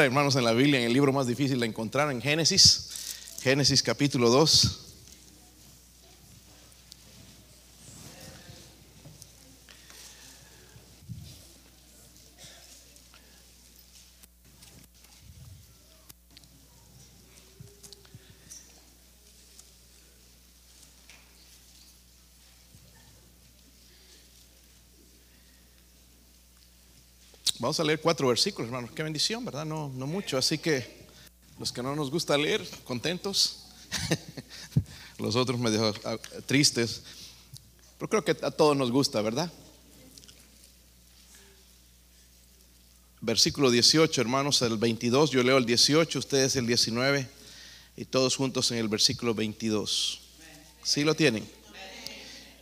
hermanos, en la Biblia, en el libro más difícil de encontrar, en Génesis, Génesis capítulo 2. Vamos a leer cuatro versículos, hermanos. Qué bendición, ¿verdad? No, no mucho. Así que los que no nos gusta leer, contentos. los otros medio ah, tristes. Pero creo que a todos nos gusta, ¿verdad? Versículo 18, hermanos, el 22. Yo leo el 18, ustedes el 19. Y todos juntos en el versículo 22. ¿Sí lo tienen?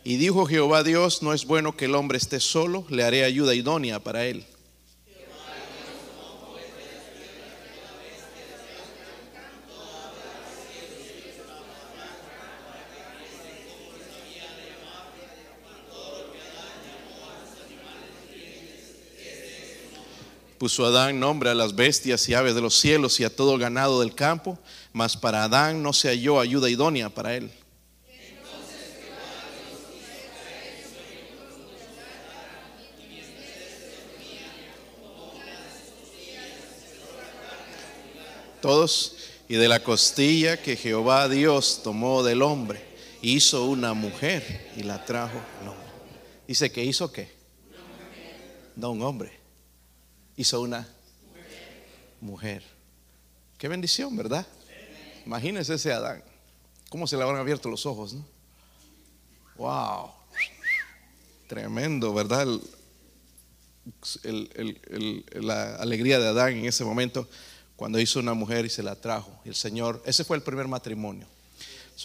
Y dijo Jehová Dios, no es bueno que el hombre esté solo, le haré ayuda idónea para él. Puso Adán nombre a las bestias y aves de los cielos y a todo ganado del campo, mas para Adán no se halló ayuda idónea para él. Todos, y de la costilla que Jehová Dios tomó del hombre, hizo una mujer y la trajo al hombre. Dice que hizo qué? No un hombre hizo una mujer. Qué bendición, ¿verdad? Imagínense ese Adán. ¿Cómo se le habrán abierto los ojos? ¿no? Wow. Tremendo, ¿verdad? la alegría de Adán en ese momento cuando hizo una mujer y se la trajo. El Señor, ese fue el primer matrimonio.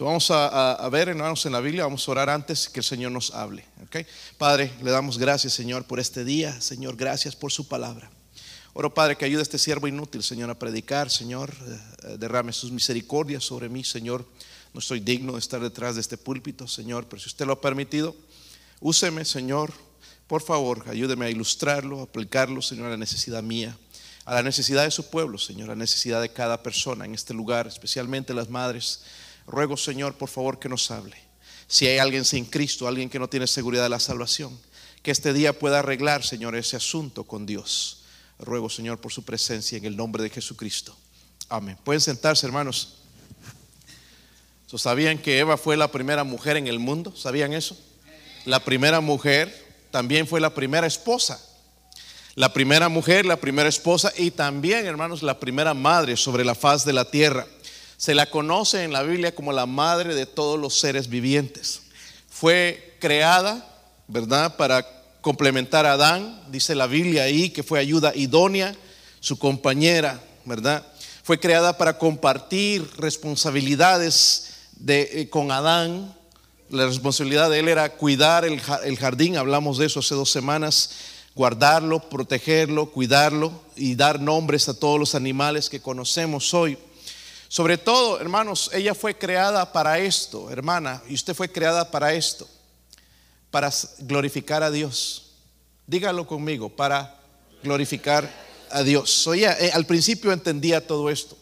vamos a, ver, en la Biblia, vamos a orar antes que el Señor nos hable. ¿okay? Padre, le damos gracias, Señor, por este día. Señor, gracias por su palabra. Oro, Padre, que ayude a este siervo inútil, Señor, a predicar, Señor. Eh, derrame sus misericordias sobre mí, Señor. No soy digno de estar detrás de este púlpito, Señor, pero si usted lo ha permitido, úseme, Señor. Por favor, ayúdeme a ilustrarlo, a aplicarlo, Señor, a la necesidad mía, a la necesidad de su pueblo, Señor, a la necesidad de cada persona en este lugar, especialmente las madres. Ruego, Señor, por favor, que nos hable. Si hay alguien sin Cristo, alguien que no tiene seguridad de la salvación, que este día pueda arreglar, Señor, ese asunto con Dios. Ruego, Señor, por su presencia en el nombre de Jesucristo. Amén. Pueden sentarse, hermanos. ¿Sabían que Eva fue la primera mujer en el mundo? ¿Sabían eso? La primera mujer también fue la primera esposa. La primera mujer, la primera esposa y también, hermanos, la primera madre sobre la faz de la tierra. Se la conoce en la Biblia como la madre de todos los seres vivientes. Fue creada, ¿verdad?, para complementar a Adán, dice la Biblia ahí, que fue ayuda idónea, su compañera, ¿verdad? Fue creada para compartir responsabilidades de, eh, con Adán. La responsabilidad de él era cuidar el, el jardín, hablamos de eso hace dos semanas, guardarlo, protegerlo, cuidarlo y dar nombres a todos los animales que conocemos hoy. Sobre todo, hermanos, ella fue creada para esto, hermana, y usted fue creada para esto para glorificar a Dios. Dígalo conmigo, para glorificar a Dios. Oye, eh, al principio entendía todo esto.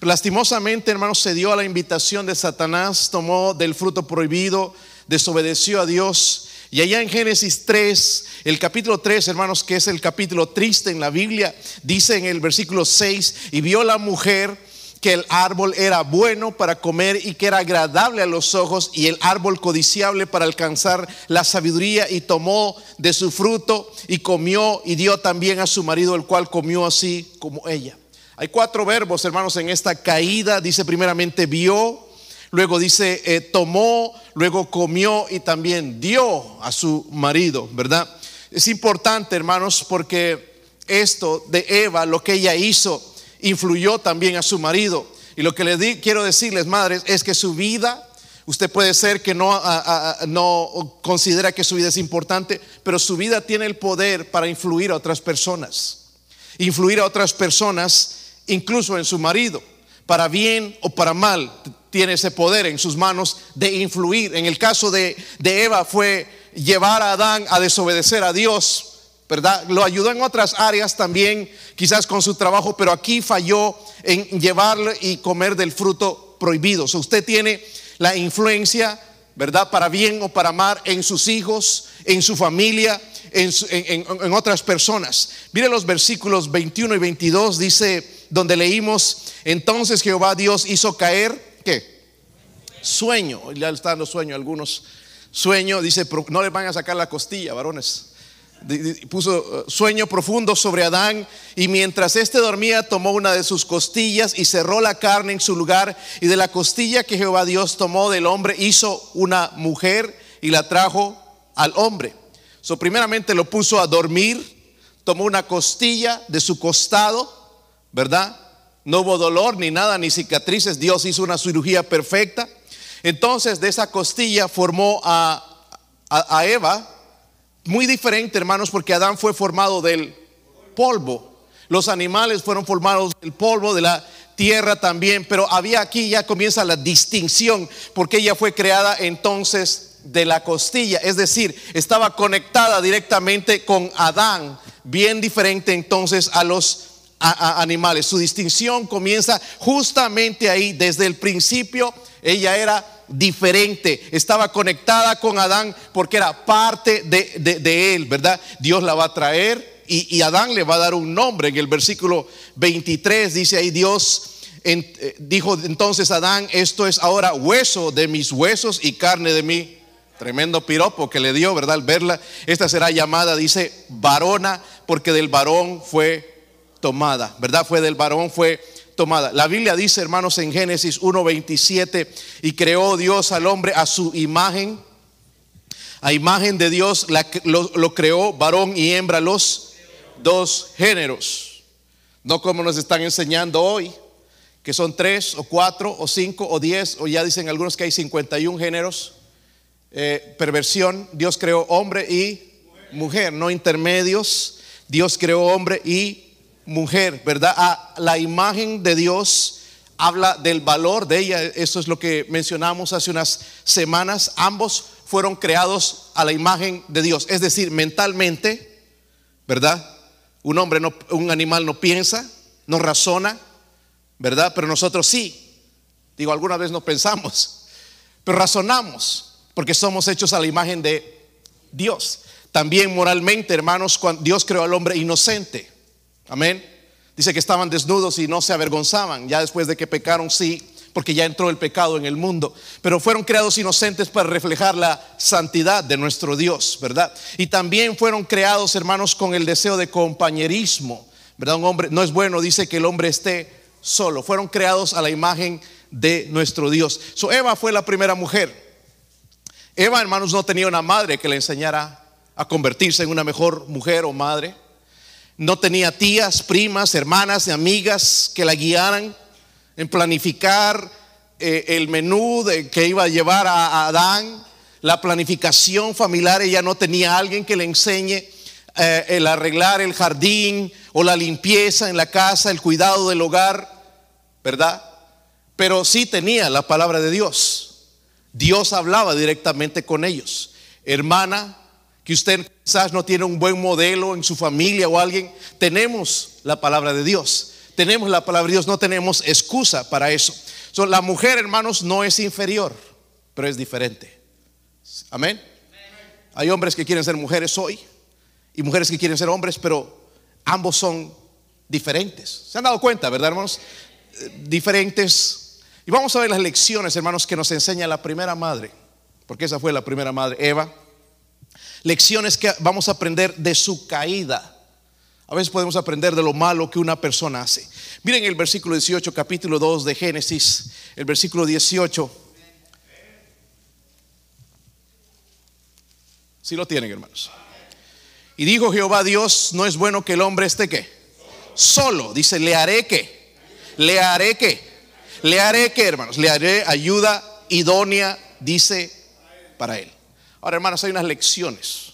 Lastimosamente, hermanos, se dio a la invitación de Satanás, tomó del fruto prohibido, desobedeció a Dios. Y allá en Génesis 3, el capítulo 3, hermanos, que es el capítulo triste en la Biblia, dice en el versículo 6, y vio la mujer que el árbol era bueno para comer y que era agradable a los ojos y el árbol codiciable para alcanzar la sabiduría y tomó de su fruto y comió y dio también a su marido el cual comió así como ella. Hay cuatro verbos, hermanos, en esta caída. Dice primeramente vio, luego dice eh, tomó, luego comió y también dio a su marido, ¿verdad? Es importante, hermanos, porque esto de Eva, lo que ella hizo, influyó también a su marido. Y lo que le quiero decirles, madres, es que su vida, usted puede ser que no, no considera que su vida es importante, pero su vida tiene el poder para influir a otras personas. Influir a otras personas, incluso en su marido, para bien o para mal, tiene ese poder en sus manos de influir. En el caso de, de Eva fue llevar a Adán a desobedecer a Dios ¿verdad? Lo ayudó en otras áreas también, quizás con su trabajo, pero aquí falló en llevarle y comer del fruto prohibido. O usted tiene la influencia, ¿verdad? Para bien o para mal en sus hijos, en su familia, en, en otras personas. Mire los versículos 21 y 22, dice, donde leímos, entonces Jehová Dios hizo caer, ¿qué? Sueño, ya está dando sueño algunos. Sueño, dice, no le van a sacar la costilla, varones puso uh, sueño profundo sobre Adán y mientras éste dormía tomó una de sus costillas y cerró la carne en su lugar y de la costilla que Jehová Dios tomó del hombre hizo una mujer y la trajo al hombre. So primeramente lo puso a dormir, tomó una costilla de su costado, ¿verdad? No hubo dolor ni nada, ni cicatrices, Dios hizo una cirugía perfecta. Entonces de esa costilla formó a Eva, muy diferente, hermanos, porque Adán fue formado del polvo. Los animales fueron formados del polvo, de la tierra también, pero había aquí ya comienza la distinción, porque ella fue creada entonces de la costilla, es decir, estaba conectada directamente con Adán, bien diferente entonces a los animales. Su distinción comienza justamente ahí, desde el principio, ella era diferente, estaba conectada con Adán porque era parte de, él, ¿verdad? Dios la va a traer y, Adán le va a dar un nombre. En el versículo 23 dice ahí Dios eh, dijo entonces Adán, esto es ahora hueso de mis huesos y carne de mí. Tremendo piropo que le dio, ¿verdad? Al verla, esta será llamada, dice, varona, porque del varón fue tomada, ¿verdad? Fue del varón, fue tomada. La Biblia dice, hermanos, en Génesis 1:27, y creó Dios al hombre a su imagen. A imagen de Dios lo, lo creó varón y hembra los dos géneros. No como nos están enseñando hoy, que son tres o cuatro o cinco o diez, o ya dicen algunos que hay 51 géneros. Eh, perversión, Dios creó hombre y mujer, no intermedios. Dios creó hombre y mujer, ¿verdad? A la imagen de Dios habla del valor de ella. Eso es lo que mencionamos hace unas semanas. Ambos fueron creados a la imagen de Dios. Es decir, mentalmente, ¿verdad? Un hombre, no, un animal no piensa, no razona, ¿verdad? Pero nosotros sí. Digo, alguna vez no pensamos, pero razonamos, porque somos hechos a la imagen de Dios. También moralmente, hermanos, Dios creó al hombre inocente. Amén. Dice que estaban desnudos y no se avergonzaban. Ya después de que pecaron, sí, porque ya entró el pecado en el mundo. Pero fueron creados inocentes para reflejar la santidad de nuestro Dios, ¿verdad? Y también fueron creados, hermanos, con el deseo de compañerismo, ¿verdad? Un hombre, no es bueno, dice que el hombre esté solo. Fueron creados a la imagen de nuestro Dios. So, Eva fue la primera mujer. Eva, hermanos, no tenía una madre que le enseñara a convertirse en una mejor mujer o madre no tenía tías, primas, hermanas, amigas que la guiaran en planificar eh, el menú de, que iba a llevar a, Adán, la planificación familiar, ella no tenía alguien que le enseñe eh, el arreglar el jardín o la limpieza en la casa, el cuidado del hogar, ¿verdad? Pero sí tenía la palabra de Dios. Dios hablaba directamente con ellos. Hermana, que usted quizás no tiene un buen modelo en su familia o alguien, tenemos la palabra de Dios. Tenemos la palabra de Dios, no tenemos excusa para eso. la mujer, hermanos, no es inferior, pero es diferente. Amén. Hay hombres que quieren ser mujeres hoy y mujeres que quieren ser hombres, pero ambos son diferentes. ¿Se han dado cuenta, verdad, hermanos? Eh, diferentes. Y vamos a ver las lecciones, hermanos, que nos enseña la primera madre, porque esa fue la primera madre, Eva lecciones que vamos a aprender de su caída. A veces podemos aprender de lo malo que una persona hace. Miren el versículo 18, capítulo 2 de Génesis, el versículo 18. Si lo tienen, hermanos. Y dijo Jehová Dios, no es bueno que el hombre esté que solo. Dice, le haré que, le haré que, le haré que, hermanos, le haré ayuda idónea, dice para él. Ahora, hermanos, hay unas lecciones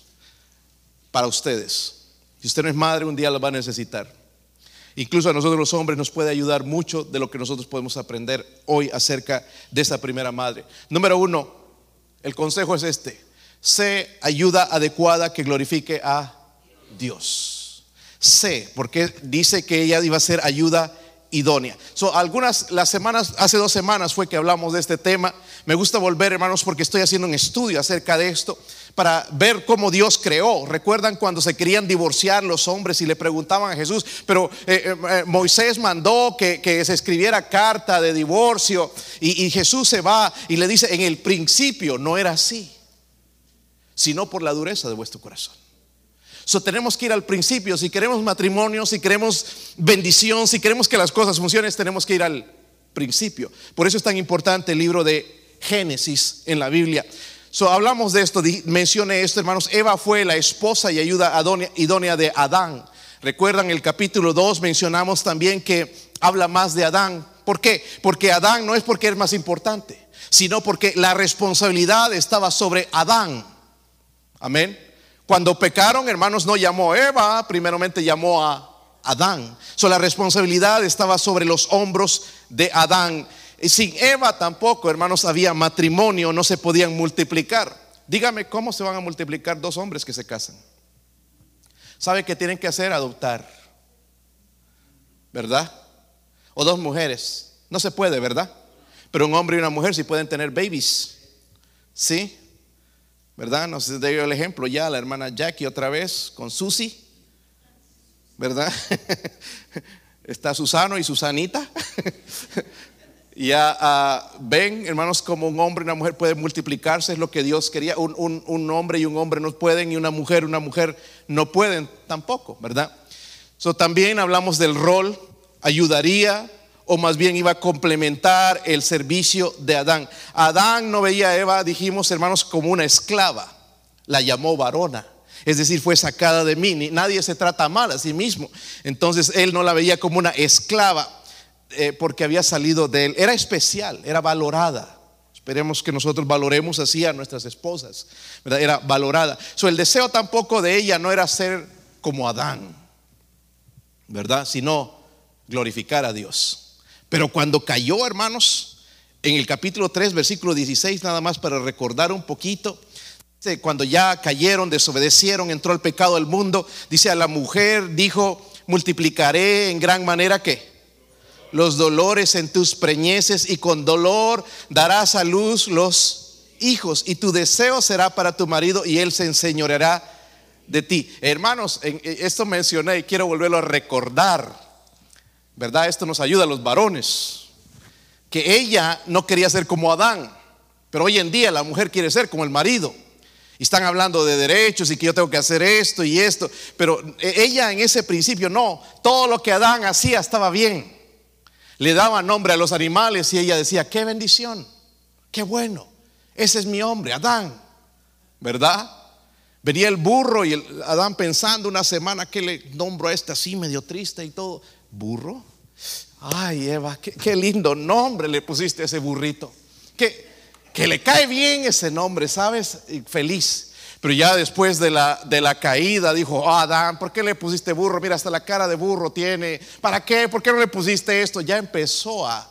para ustedes. Si usted no es madre, un día las va a necesitar. Incluso a nosotros los hombres nos puede ayudar mucho de lo que nosotros podemos aprender hoy acerca de esa primera madre. Número uno, el consejo es este. Sé ayuda adecuada que glorifique a Dios. Sé, porque dice que ella iba a ser ayuda idónea. Algunas, las semanas, hace dos semanas fue que hablamos de este tema. Me gusta volver, hermanos, porque estoy haciendo un estudio acerca de esto para ver cómo Dios creó. Recuerdan cuando se querían divorciar los hombres y le preguntaban a Jesús, pero eh, eh, eh, Moisés mandó que, se escribiera carta de divorcio y Jesús se va y le dice, en el principio no era así, sino por la dureza de vuestro corazón. So, tenemos que ir al principio. Si queremos matrimonio, si queremos bendición, si queremos que las cosas funcionen, tenemos que ir al principio. Por eso es tan importante el libro de Génesis en la Biblia. So, hablamos de esto, mencioné esto, hermanos. Eva fue la esposa y ayuda idónea de Adán. Recuerdan el capítulo 2, mencionamos también que habla más de Adán. ¿Por qué? Porque Adán no es porque es más importante, sino porque la responsabilidad estaba sobre Adán. Amén. Cuando pecaron, hermanos, no llamó a Eva, primeramente llamó a Adán. So, la responsabilidad estaba sobre los hombros de Adán. Y sin Eva tampoco, hermanos, había matrimonio, no se podían multiplicar. Dígame cómo se van a multiplicar dos hombres que se casan. ¿Sabe qué tienen que hacer? Adoptar. ¿Verdad? O dos mujeres. No se puede, ¿verdad? Pero un hombre y una mujer sí pueden tener babies. ¿Sí? ¿Verdad? Nos dio el ejemplo ya la hermana Jackie otra vez con Susi, ¿verdad? Está Susano y Susanita. ya ah, ven, hermanos, como un hombre y una mujer pueden multiplicarse, es lo que Dios quería. Un, hombre y un hombre no pueden, y una mujer y una mujer no pueden tampoco, ¿verdad? So, también hablamos del rol, ayudaría, o más bien iba a complementar el servicio de Adán. Adán no veía a Eva, dijimos hermanos, como una esclava, la llamó varona. Es decir, fue sacada de mí. Nadie se trata mal a sí mismo. Entonces él no la veía como una esclava eh, porque había salido de él. Era especial, era valorada. Esperemos que nosotros valoremos así a nuestras esposas. Era valorada. So, el deseo tampoco de ella no era ser como Adán, ¿verdad? Sino glorificar a Dios. Pero cuando cayó, hermanos, en el capítulo 3, versículo 16, nada más para recordar un poquito, cuando ya cayeron, desobedecieron, entró el pecado al mundo, dice a la mujer, dijo, multiplicaré en gran manera que los dolores en tus preñeces y con dolor darás a luz los hijos y tu deseo será para tu marido y él se enseñoreará de ti. Hermanos, esto mencioné y quiero volverlo a recordar. ¿Verdad? Esto nos ayuda a los varones. Que ella no quería ser como Adán, pero hoy en día la mujer quiere ser como el marido. Y están hablando de derechos y que yo tengo que hacer esto y esto. Pero ella en ese principio no, todo lo que Adán hacía estaba bien. Le daba nombre a los animales y ella decía, qué bendición, qué bueno, ese es mi hombre, Adán, ¿verdad? Venía el burro y Adán pensando una semana que le nombro a este así medio triste y todo burro. Ay, Eva, qué, lindo nombre le pusiste a ese burrito. Que, que le cae bien ese nombre, ¿sabes? feliz. Pero ya después de la, de la caída dijo, oh, Adán, ¿por qué le pusiste burro? Mira, hasta la cara de burro tiene. ¿Para qué? ¿Por qué no le pusiste esto? Ya empezó a,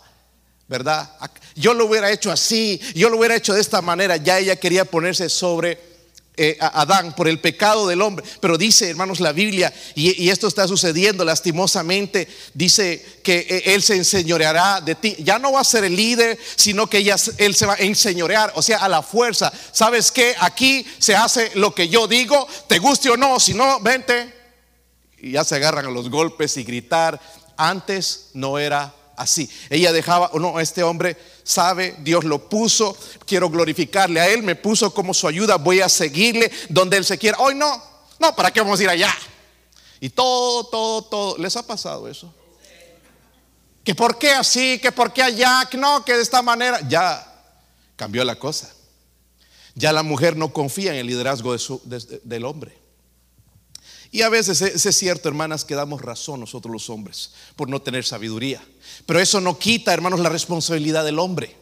¿verdad? Yo lo hubiera hecho así, yo lo hubiera hecho de esta manera. Ya ella quería ponerse sobre eh, Adán por el pecado del hombre. Pero dice, hermanos, la Biblia, y, esto está sucediendo lastimosamente, dice que eh, Él se enseñoreará de ti. Ya no va a ser el líder, sino que Él se va a enseñorear, o sea, a la fuerza. ¿Sabes que Aquí se hace lo que yo digo, te guste o no, si no, vente. Y ya se agarran a los golpes y gritar. Antes no era así. Ella dejaba, o no, este hombre sabe, Dios lo puso, quiero glorificarle a Él, me puso como su ayuda, voy a seguirle donde Él se quiera. Hoy no, no, ¿para qué vamos a ir allá? Y todo, todo, todo, ¿les ha pasado eso? Que por qué así, que por qué allá, no, que de esta manera, ya cambió la cosa. Ya la mujer no confía en el liderazgo del hombre. Y a veces es, cierto, hermanas, que damos razón nosotros los hombres por no tener sabiduría. Pero eso no quita, hermanos, la responsabilidad del hombre.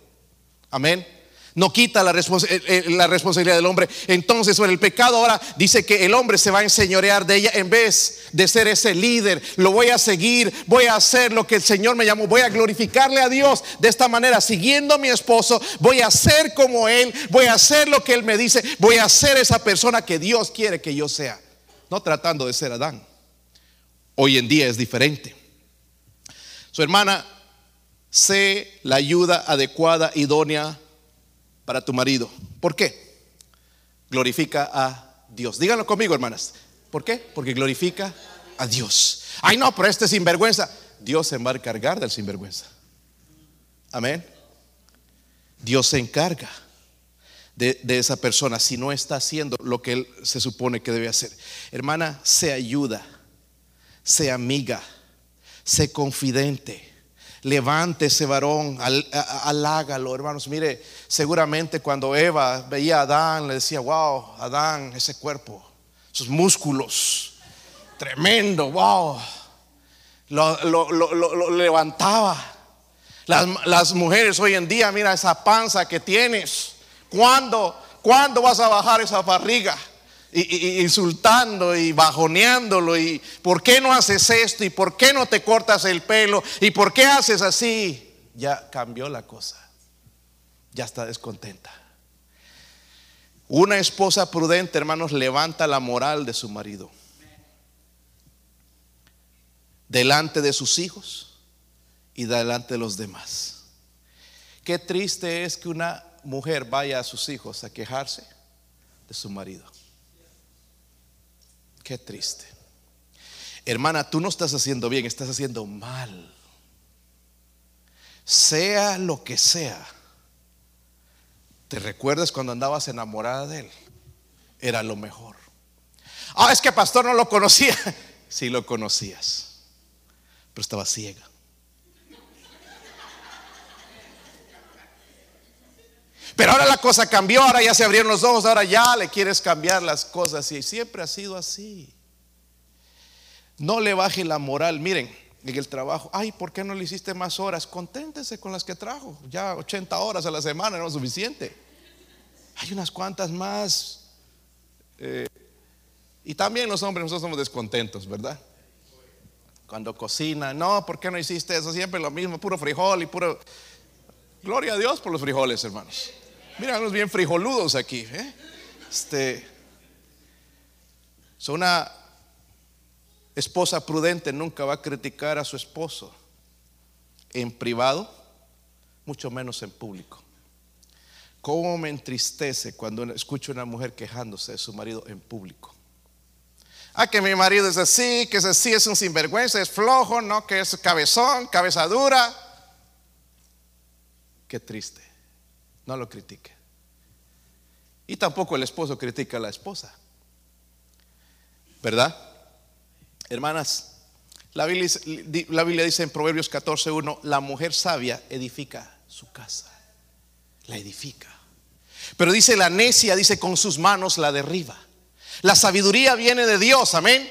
Amén. No quita la, eh, eh, la, responsabilidad del hombre. Entonces, sobre el pecado ahora dice que el hombre se va a enseñorear de ella en vez de ser ese líder. Lo voy a seguir, voy a hacer lo que el Señor me llamó, voy a glorificarle a Dios de esta manera, siguiendo a mi esposo, voy a ser como Él, voy a hacer lo que Él me dice, voy a ser esa persona que Dios quiere que yo sea. No tratando de ser Adán. Hoy en día es diferente. Su hermana, sé la ayuda adecuada, idónea para tu marido. ¿Por qué? Glorifica a Dios. Díganlo conmigo, hermanas. ¿Por qué? Porque glorifica a Dios. Ay, no, pero este sinvergüenza. Dios se va a encargar del sinvergüenza. Amén. Dios se encarga de, esa persona si no está haciendo lo que él se supone que debe hacer. Hermana, se ayuda, sea amiga, sé confidente. Levante ese varón, halágalo, hermanos. Mire, seguramente cuando Eva veía a Adán, le decía, wow, Adán, ese cuerpo, sus músculos, tremendo, wow. Lo, levantaba. Las, las, mujeres hoy en día, mira esa panza que tienes. ¿Cuándo, ¿cuándo vas a bajar esa barriga? Y, insultando y bajoneándolo y por qué no haces esto y por qué no te cortas el pelo y por qué haces así. Ya cambió la cosa. Ya está descontenta. Una esposa prudente, hermanos, levanta la moral de su marido. Delante de sus hijos y delante de los demás. Qué triste es que una mujer vaya a sus hijos a quejarse de su marido. Qué triste. Hermana, tú no estás haciendo bien, estás haciendo mal. Sea lo que sea. ¿Te recuerdas cuando andabas enamorada de él? Era lo mejor. Ah, es que pastor no lo conocía. Sí lo conocías, pero estaba ciega. Pero ahora la cosa cambió, ahora ya se abrieron los ojos, ahora ya le quieres cambiar las cosas y siempre ha sido así. No le baje la moral, miren, en el trabajo, ay, ¿por qué no le hiciste más horas? Conténtese con las que trajo, ya 80 horas a la semana no es suficiente. Hay unas cuantas más. Eh, y también los hombres nosotros somos descontentos, ¿verdad? Cuando cocina, no, ¿por qué no hiciste eso? Siempre lo mismo, puro frijol y puro... Gloria a Dios por los frijoles, hermanos. Mira, unos bien frijoludos aquí. ¿eh? Este, una esposa prudente nunca va a criticar a su esposo en privado, mucho menos en público. ¿Cómo me entristece cuando escucho a una mujer quejándose de su marido en público? Ah, que mi marido es así, que es así, es un sinvergüenza, es flojo, no, que es cabezón, cabeza dura. Qué triste. No lo critique. Y tampoco el esposo critica a la esposa. ¿Verdad? Hermanas, la Biblia, dice en Proverbios 14.1, la mujer sabia edifica su casa. La edifica. Pero dice la necia, dice con sus manos la derriba. La sabiduría viene de Dios, amén.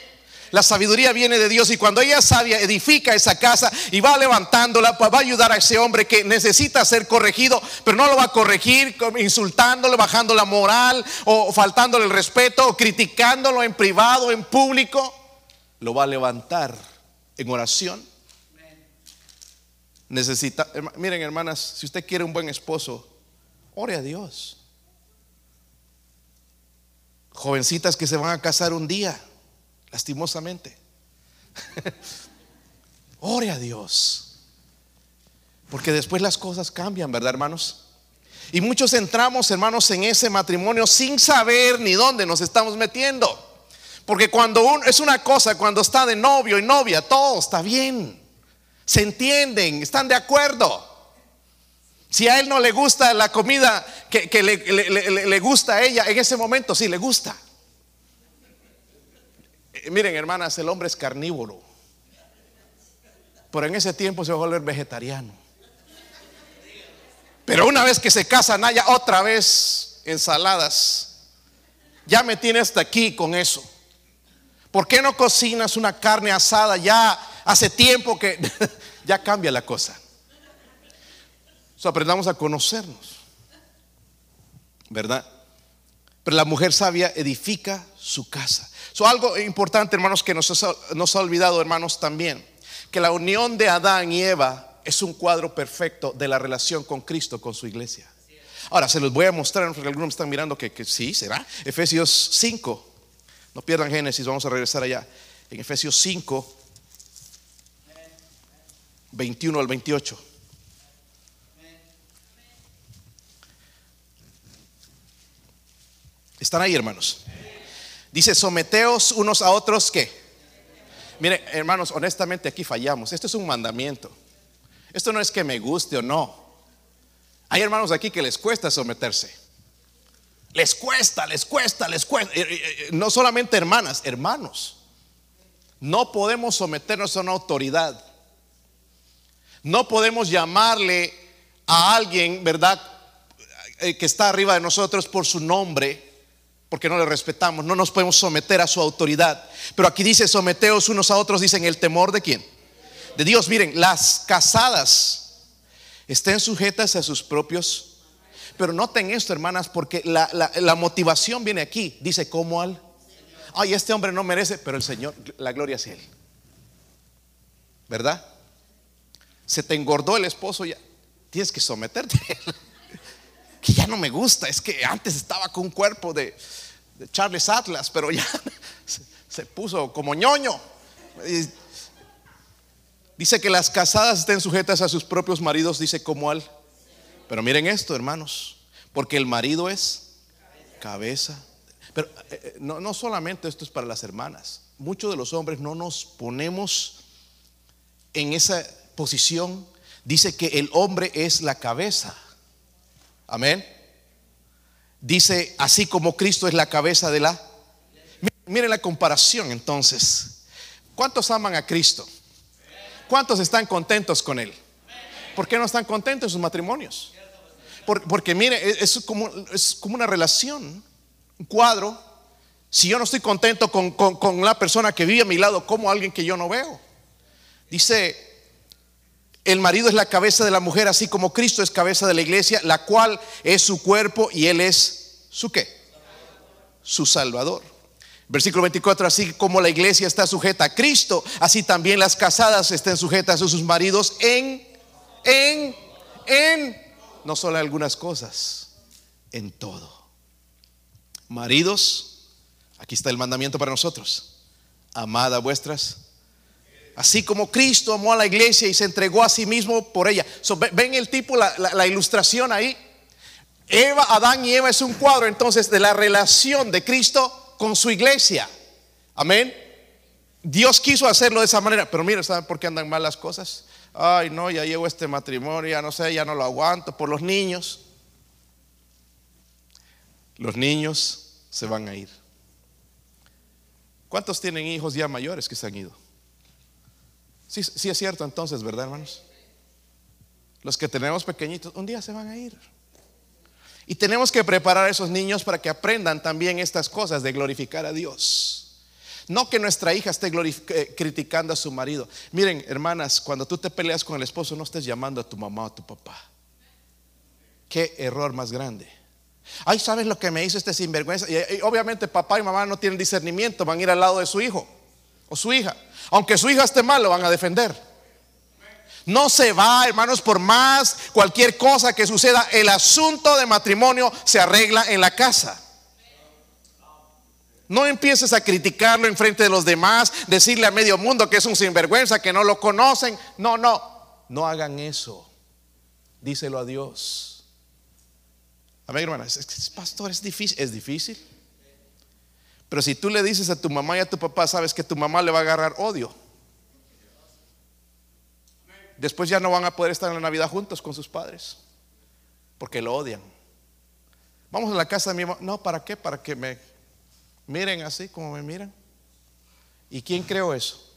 La sabiduría viene de Dios y cuando ella sabia edifica esa casa y va levantándola, pues va a ayudar a ese hombre que necesita ser corregido, pero no lo va a corregir insultándole, bajando la moral o faltándole el respeto o criticándolo en privado, en público. Lo va a levantar en oración. Necesita, miren hermanas, si usted quiere un buen esposo, ore a Dios. Jovencitas que se van a casar un día lastimosamente. Ore a Dios. Porque después las cosas cambian, ¿verdad, hermanos? Y muchos entramos, hermanos, en ese matrimonio sin saber ni dónde nos estamos metiendo. Porque cuando uno es una cosa, cuando está de novio y novia, todo está bien. Se entienden, están de acuerdo. Si a él no le gusta la comida que, le, le gusta a ella, en ese momento sí le gusta. Eh, miren, hermanas, el hombre es carnívoro. Pero en ese tiempo se va a volver vegetariano. Pero una vez que se casa Naya, otra vez ensaladas. Ya me tiene hasta aquí con eso. ¿Por qué no cocinas una carne asada? Ya hace tiempo que ya cambia la cosa. aprendamos a conocernos. ¿Verdad? La mujer sabia edifica su casa. So, algo importante, hermanos, que nos, nos ha olvidado, hermanos, también, que la unión de Adán y Eva es un cuadro perfecto de la relación con Cristo, con su iglesia. Ahora, se los voy a mostrar, porque algunos están mirando que, que sí, será. Efesios 5, No pierdan Génesis, vamos a regresar allá. En Efesios 5, 21 al 28. ¿Están ahí, hermanos? Dice, someteos unos a otros que. Mire, hermanos, honestamente aquí fallamos. Esto es un mandamiento. Esto no es que me guste o no. Hay hermanos aquí que les cuesta someterse. Les cuesta, les cuesta, les cuesta. Eh, eh, eh, no solamente hermanas, hermanos. No podemos someternos a una autoridad. No podemos llamarle a alguien, ¿verdad? Que está arriba de nosotros por su nombre porque no le respetamos, no nos podemos someter a su autoridad. Pero aquí dice, someteos unos a otros, dicen, el temor de quién? De Dios. Miren, las casadas estén sujetas a sus propios... Pero noten esto, hermanas, porque la, motivación viene aquí. Dice, ¿cómo al? Ay, este hombre no merece, pero el Señor, la gloria es Él. ¿Verdad? Se te engordó el esposo ya. Tienes que someterte. Que ya no me gusta. Es que antes estaba con un cuerpo de, Charles Atlas, pero ya se, puso como ñoño. Dice que las casadas estén sujetas a sus propios maridos, dice como al. Pero miren esto, hermanos, porque el marido es cabeza. Pero eh, eh, no, no solamente esto es para las hermanas. Muchos de los hombres no nos ponemos en esa posición. Dice que el hombre es la cabeza. Amén. Dice, así como Cristo es la cabeza de la... Miren la comparación entonces. ¿Cuántos aman a Cristo? ¿Cuántos están contentos con Él? ¿Por qué no están contentos en sus matrimonios? porque mire, es como, es como una relación, un cuadro. Si yo no estoy contento con, con la persona que vive a mi lado, como alguien que yo no veo. Dice el marido es la cabeza de la mujer, así como Cristo es cabeza de la iglesia, la cual es su cuerpo y él es su qué? Su salvador. Versículo 24, así como la iglesia está sujeta a Cristo, así también las casadas estén sujetas a sus maridos en, en, en, no solo en algunas cosas, en todo. Maridos, aquí está el mandamiento para nosotros. Amad a vuestras Así como Cristo amó a la iglesia y se entregó a sí mismo por ella. ven el tipo, la, ilustración ahí. Eva, Adán y Eva es un cuadro entonces de la relación de Cristo con su iglesia. Amén. Dios quiso hacerlo de esa manera, pero mira, ¿saben por qué andan mal las cosas? Ay, no, ya llevo este matrimonio, ya no sé, ya no lo aguanto por los niños. Los niños se van a ir. ¿Cuántos tienen hijos ya mayores que se han ido? Sí, sí es cierto entonces, ¿verdad, hermanos? Los que tenemos pequeñitos, un día se van a ir. Y tenemos que preparar a esos niños para que aprendan también estas cosas de glorificar a Dios. No que nuestra hija esté eh, criticando a su marido. Miren, hermanas, cuando tú te peleas con el esposo, no estés llamando a tu mamá o a tu papá. Qué error más grande. Ay, ¿sabes lo que me hizo este sinvergüenza? y obviamente papá y mamá no tienen discernimiento, van a ir al lado de su hijo o su hija. Aunque su hija esté mal, lo van a defender. No se va, hermanos, por más cualquier cosa que suceda, el asunto de matrimonio se arregla en la casa. No empieces a criticarlo en frente de los demás, decirle a medio mundo que es un sinvergüenza, que no lo conocen. No, no, no hagan eso. Díselo a Dios. A ver, hermanas, pastor, es difícil. Es difícil. Pero si tú le dices a tu mamá y a tu papá, sabes que tu mamá le va a agarrar odio. Después ya no van a poder estar en la Navidad juntos con sus padres, porque lo odian. Vamos a la casa de mi mamá. No, ¿para qué? Para que me miren así como me miran. ¿Y quién creó eso?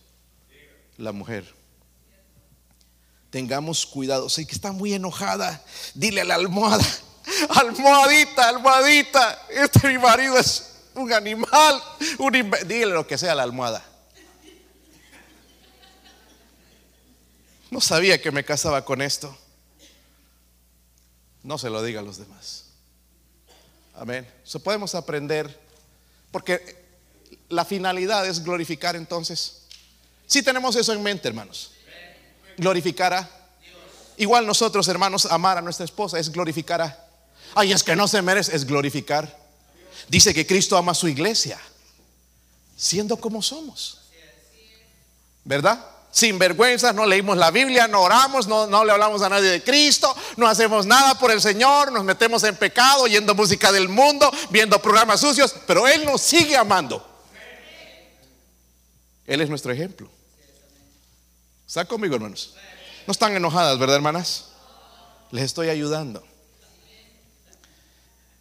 La mujer. Tengamos cuidado. Sé que está muy enojada. Dile a la almohada, almohadita, almohadita. Este mi marido es un animal, un dile lo que sea la almohada. No sabía que me casaba con esto. No se lo diga a los demás. Amén. Eso podemos aprender porque la finalidad es glorificar entonces. Si tenemos eso en mente, hermanos. Glorificar a Igual nosotros, hermanos, amar a nuestra esposa es glorificar a. Ay, es que no se merece, es glorificar Dice que Cristo ama a su iglesia. siendo como somos. ¿Verdad? Sin vergüenza, no leímos la Biblia, no oramos, no, no, le hablamos a nadie de Cristo, no hacemos nada por el Señor, nos metemos en pecado, oyendo música del mundo, viendo programas sucios, pero Él nos sigue amando. Él es nuestro ejemplo. ¿Está conmigo, hermanos? No están enojadas, ¿verdad, hermanas? Les estoy ayudando.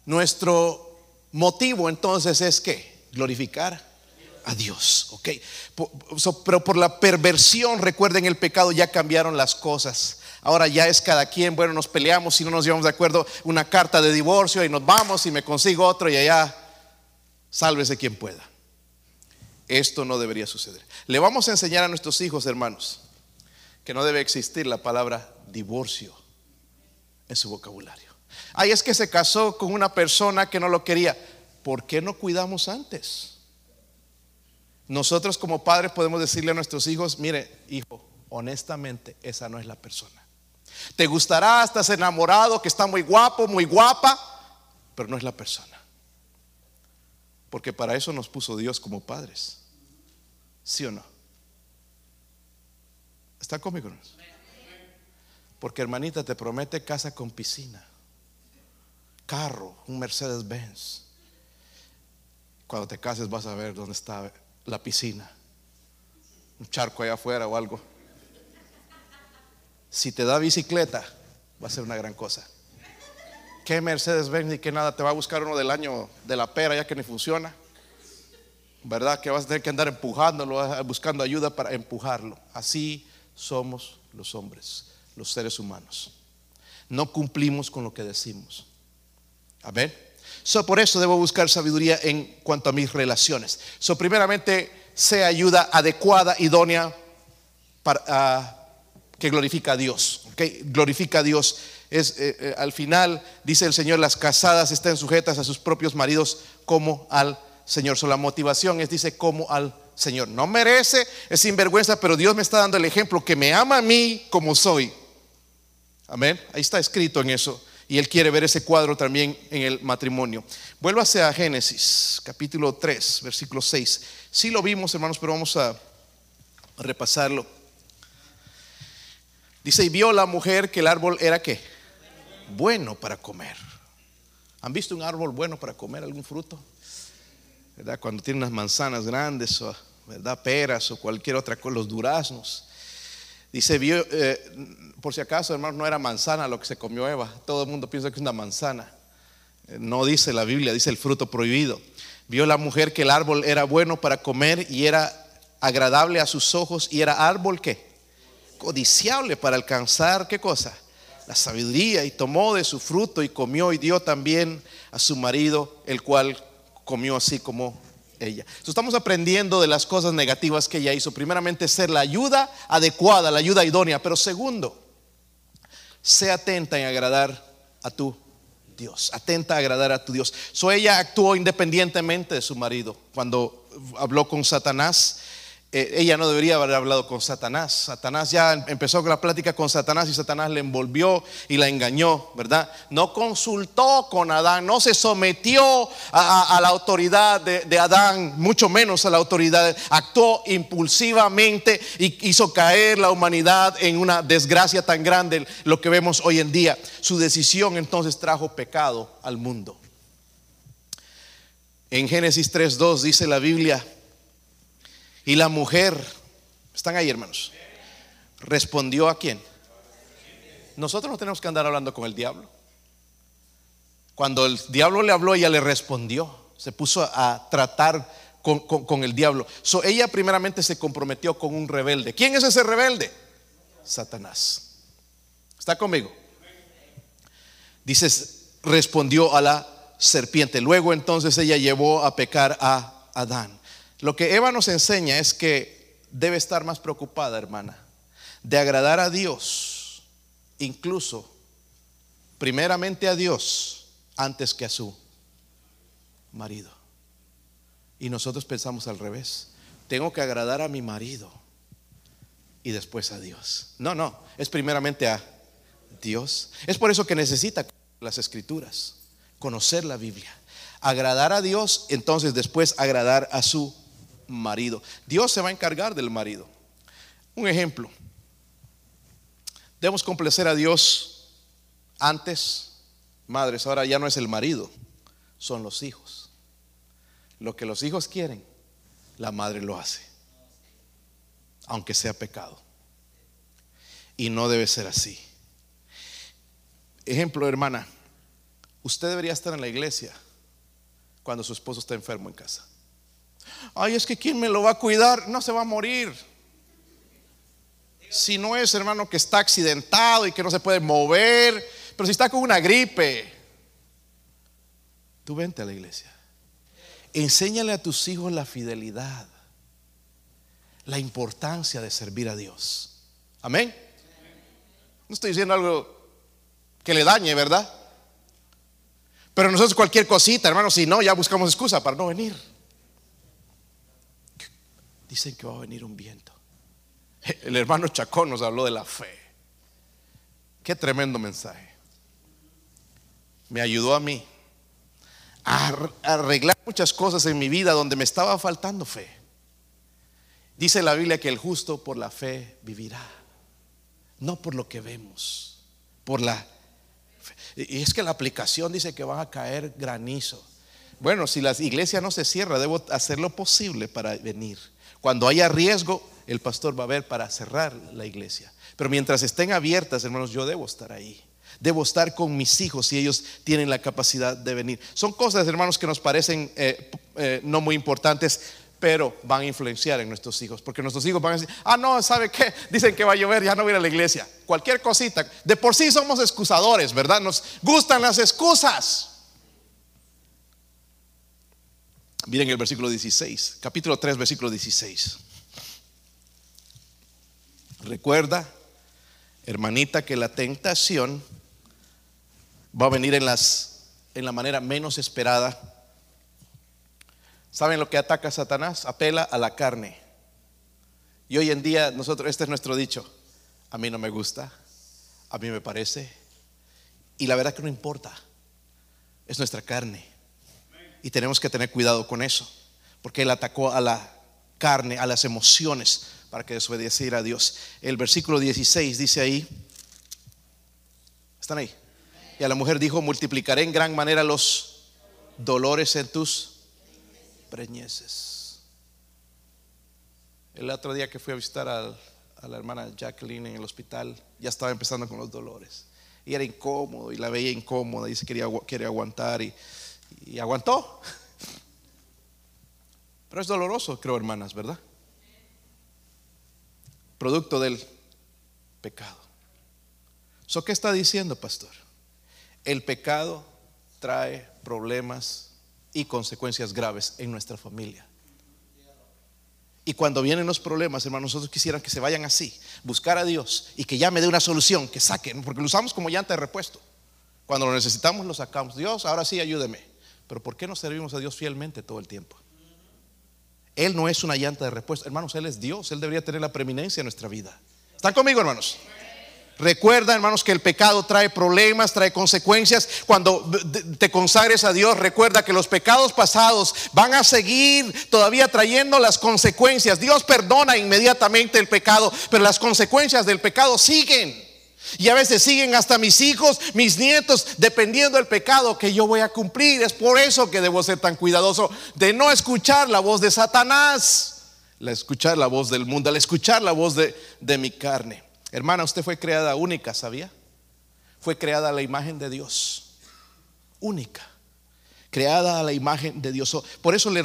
Nuestro motivo entonces es que glorificar a Dios, ¿ok? Pero por la perversión, recuerden el pecado, ya cambiaron las cosas. Ahora ya es cada quien, bueno, nos peleamos, si no nos llevamos de acuerdo, una carta de divorcio y nos vamos y me consigo otro y allá, sálvese quien pueda. Esto no debería suceder. Le vamos a enseñar a nuestros hijos, hermanos, que no debe existir la palabra divorcio en su vocabulario. Ay, es que se casó con una persona que no lo quería. ¿Por qué no cuidamos antes? Nosotros como padres podemos decirle a nuestros hijos, mire, hijo, honestamente, esa no es la persona. Te gustará, estás enamorado, que está muy guapo, muy guapa, pero no es la persona. Porque para eso nos puso Dios como padres. ¿Sí o no? ¿Está conmigo? Porque hermanita te promete casa con piscina, carro, un Mercedes Benz. Cuando te cases vas a ver dónde está la piscina, un charco allá afuera o algo. Si te da bicicleta, va a ser una gran cosa. ¿Qué Mercedes Benz ni qué nada? Te va a buscar uno del año de la pera ya que ni funciona. ¿Verdad? Que vas a tener que andar empujándolo, buscando ayuda para empujarlo. Así somos los hombres, los seres humanos. No cumplimos con lo que decimos. Amén. So, por eso debo buscar sabiduría en cuanto a mis relaciones. So, primeramente, sea ayuda adecuada, idónea, para, ah, que glorifica a Dios. Okay? Glorifica a Dios. Es, eh, eh, al final, dice el Señor, las casadas estén sujetas a sus propios maridos como al Señor. So, la motivación es, dice, como al Señor. No merece, es sinvergüenza, pero Dios me está dando el ejemplo que me ama a mí como soy. Amén. Ahí está escrito en eso y él quiere ver ese cuadro también en el matrimonio. Vuélvase a Génesis, capítulo 3, versículo 6. Sí lo vimos, hermanos, pero vamos a repasarlo. Dice, y vio la mujer que el árbol era qué? Bueno para comer. ¿Han visto un árbol bueno para comer algún fruto? ¿Verdad? Cuando tiene unas manzanas grandes o, ¿verdad? Peras o cualquier otra cosa, los duraznos. Dice, vio, eh, por si acaso, hermano, no era manzana lo que se comió Eva. Todo el mundo piensa que es una manzana. Eh, no dice la Biblia, dice el fruto prohibido. Vio la mujer que el árbol era bueno para comer y era agradable a sus ojos y era árbol que codiciable para alcanzar qué cosa? La sabiduría y tomó de su fruto y comió y dio también a su marido, el cual comió así como ella. estamos aprendiendo de las cosas negativas que ella hizo. Primeramente, ser la ayuda adecuada, la ayuda idónea. Pero segundo, sé atenta en agradar a tu Dios. Atenta a agradar a tu Dios. So ella actuó independientemente de su marido. Cuando habló con Satanás, eh, ella no debería haber hablado con Satanás. Satanás ya empezó con la plática con Satanás y Satanás le envolvió y la engañó, ¿verdad? No consultó con Adán, no se sometió a, la autoridad de, Adán, mucho menos a la autoridad. Actuó impulsivamente y hizo caer la humanidad en una desgracia tan grande, lo que vemos hoy en día. Su decisión entonces trajo pecado al mundo. En Génesis 3.2 dice la Biblia, y la mujer, ¿están ahí hermanos? ¿Respondió a quién? Nosotros no tenemos que andar hablando con el diablo. Cuando el diablo le habló, ella le respondió. Se puso a tratar con, el diablo. So, ella primeramente se comprometió con un rebelde. ¿Quién es ese rebelde? Satanás. ¿Está conmigo? Dices, respondió a la serpiente. Luego entonces ella llevó a pecar a Adán. Lo que Eva nos enseña es que debe estar más preocupada, hermana, de agradar a Dios, incluso primeramente a Dios antes que a su marido. Y nosotros pensamos al revés. Tengo que agradar a mi marido y después a Dios. No, no, es primeramente a Dios. Es por eso que necesita las escrituras, conocer la Biblia. Agradar a Dios, entonces después agradar a su marido. Dios se va a encargar del marido. Un ejemplo. Debemos complacer a Dios antes, madres, ahora ya no es el marido, son los hijos. Lo que los hijos quieren, la madre lo hace, aunque sea pecado. Y no debe ser así. Ejemplo, hermana, usted debería estar en la iglesia cuando su esposo está enfermo en casa. Ay, es que ¿quién me lo va a cuidar? No se va a morir. Si no es hermano que está accidentado y que no se puede mover, pero si está con una gripe, tú vente a la iglesia. Enséñale a tus hijos la fidelidad, la importancia de servir a Dios. Amén. No estoy diciendo algo que le dañe, ¿verdad? Pero nosotros cualquier cosita, hermano, si no, ya buscamos excusa para no venir. Dicen que va a venir un viento. El hermano Chacón nos habló de la fe. Qué tremendo mensaje. Me ayudó a mí a arreglar muchas cosas en mi vida donde me estaba faltando fe. Dice la Biblia que el justo por la fe vivirá, no por lo que vemos, por la fe. Y es que la aplicación dice que van a caer granizo. Bueno, si la iglesia no se cierra, debo hacer lo posible para venir. Cuando haya riesgo, el pastor va a ver para cerrar la iglesia. Pero mientras estén abiertas, hermanos, yo debo estar ahí. Debo estar con mis hijos si ellos tienen la capacidad de venir. Son cosas, hermanos, que nos parecen eh, eh, no muy importantes, pero van a influenciar en nuestros hijos. Porque nuestros hijos van a decir, ah, no, ¿sabe qué? Dicen que va a llover, ya no voy a ir a la iglesia. Cualquier cosita. De por sí somos excusadores, ¿verdad? Nos gustan las excusas. Miren el versículo 16, capítulo 3, versículo 16. Recuerda, hermanita, que la tentación va a venir en, la manera menos esperada. ¿Saben lo que ataca a Satanás? Apela a la carne. Y hoy en día nosotros, este es nuestro dicho, a mí no me gusta, a mí me parece, y la verdad que no importa, es nuestra carne. Y tenemos que tener cuidado con eso, porque él atacó a la carne, a las emociones, para que desobedeciera a Dios. El versículo 16 dice ahí, ¿están ahí? Y a la mujer dijo, multiplicaré en gran manera los dolores en tus preñeces. El otro día que fui a visitar a, la hermana Jacqueline en el hospital, ya estaba empezando con los dolores. Y era incómodo y la veía incómoda y se quería, quería aguantar y, y aguantó. Pero es doloroso, creo, hermanas, ¿verdad? producto del pecado. ¿So qué está diciendo, pastor? El pecado trae problemas y consecuencias graves en nuestra familia. Y cuando vienen los problemas, hermanos, nosotros quisieran que se vayan así, buscar a Dios y que ya me dé una solución, que saquen, porque lo usamos como llanta de repuesto. Cuando lo necesitamos, lo sacamos. Dios, ahora sí, ayúdeme. Pero ¿por qué no servimos a Dios fielmente todo el tiempo? Él no es una llanta de repuesto. Hermanos, Él es Dios. Él debería tener la preeminencia en nuestra vida. ¿Están conmigo, hermanos? Recuerda, hermanos, que el pecado trae problemas, trae consecuencias. Cuando te consagres a Dios, recuerda que los pecados pasados van a seguir todavía trayendo las consecuencias. Dios perdona inmediatamente el pecado, pero las consecuencias del pecado siguen. Y a veces siguen hasta mis hijos, mis nietos, dependiendo del pecado que yo voy a cumplir. Es por eso que debo ser tan cuidadoso de no escuchar la voz de Satanás, la escuchar la voz del mundo, al escuchar la voz de, de mi carne. Hermana, usted fue creada única, ¿sabía? Fue creada la imagen de Dios. Única creada a la imagen de Dios. Por eso le,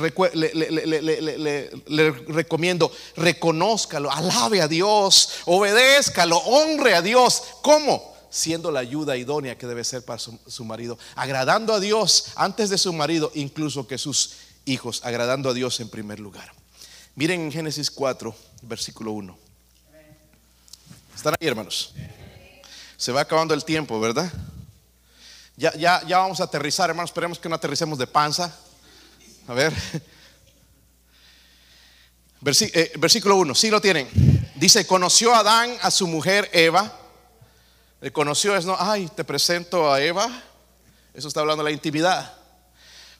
recomiendo, reconózcalo, alabe a Dios, obedézcalo, honre a Dios. ¿Cómo? Siendo la ayuda idónea que debe ser para su, su marido, agradando a Dios antes de su marido, incluso que sus hijos, agradando a Dios en primer lugar. Miren en Génesis 4, versículo 1. ¿Están ahí, hermanos? Se va acabando el tiempo, ¿verdad? Ya, ya, ya vamos a aterrizar, hermanos. Esperemos que no aterricemos de panza. A ver. Eh, versículo 1, sí lo tienen. Dice, conoció Adán a su mujer Eva. Le conoció es no, ay, te presento a Eva. Eso está hablando de la intimidad.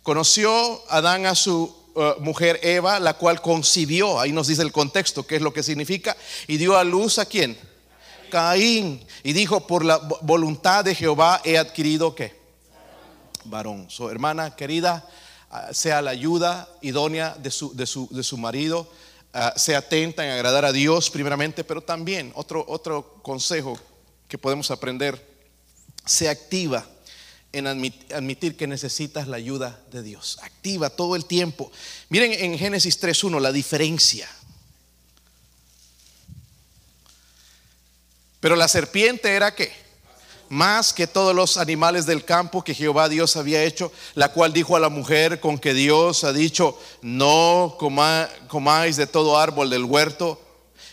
Conoció Adán a su uh, mujer Eva, la cual concibió, ahí nos dice el contexto, qué es lo que significa, y dio a luz a quién? Caín. Y dijo, por la voluntad de Jehová he adquirido qué? Varón. Su hermana querida, uh, sea la ayuda idónea de su, de su, de su marido, uh, sea atenta en agradar a Dios primeramente, pero también otro, otro consejo que podemos aprender, sea activa en admitir que necesitas la ayuda de Dios. Activa todo el tiempo. Miren en Génesis 3.1 la diferencia. Pero la serpiente era qué? Más que todos los animales del campo que Jehová Dios había hecho, la cual dijo a la mujer con que Dios ha dicho, no comáis de todo árbol del huerto.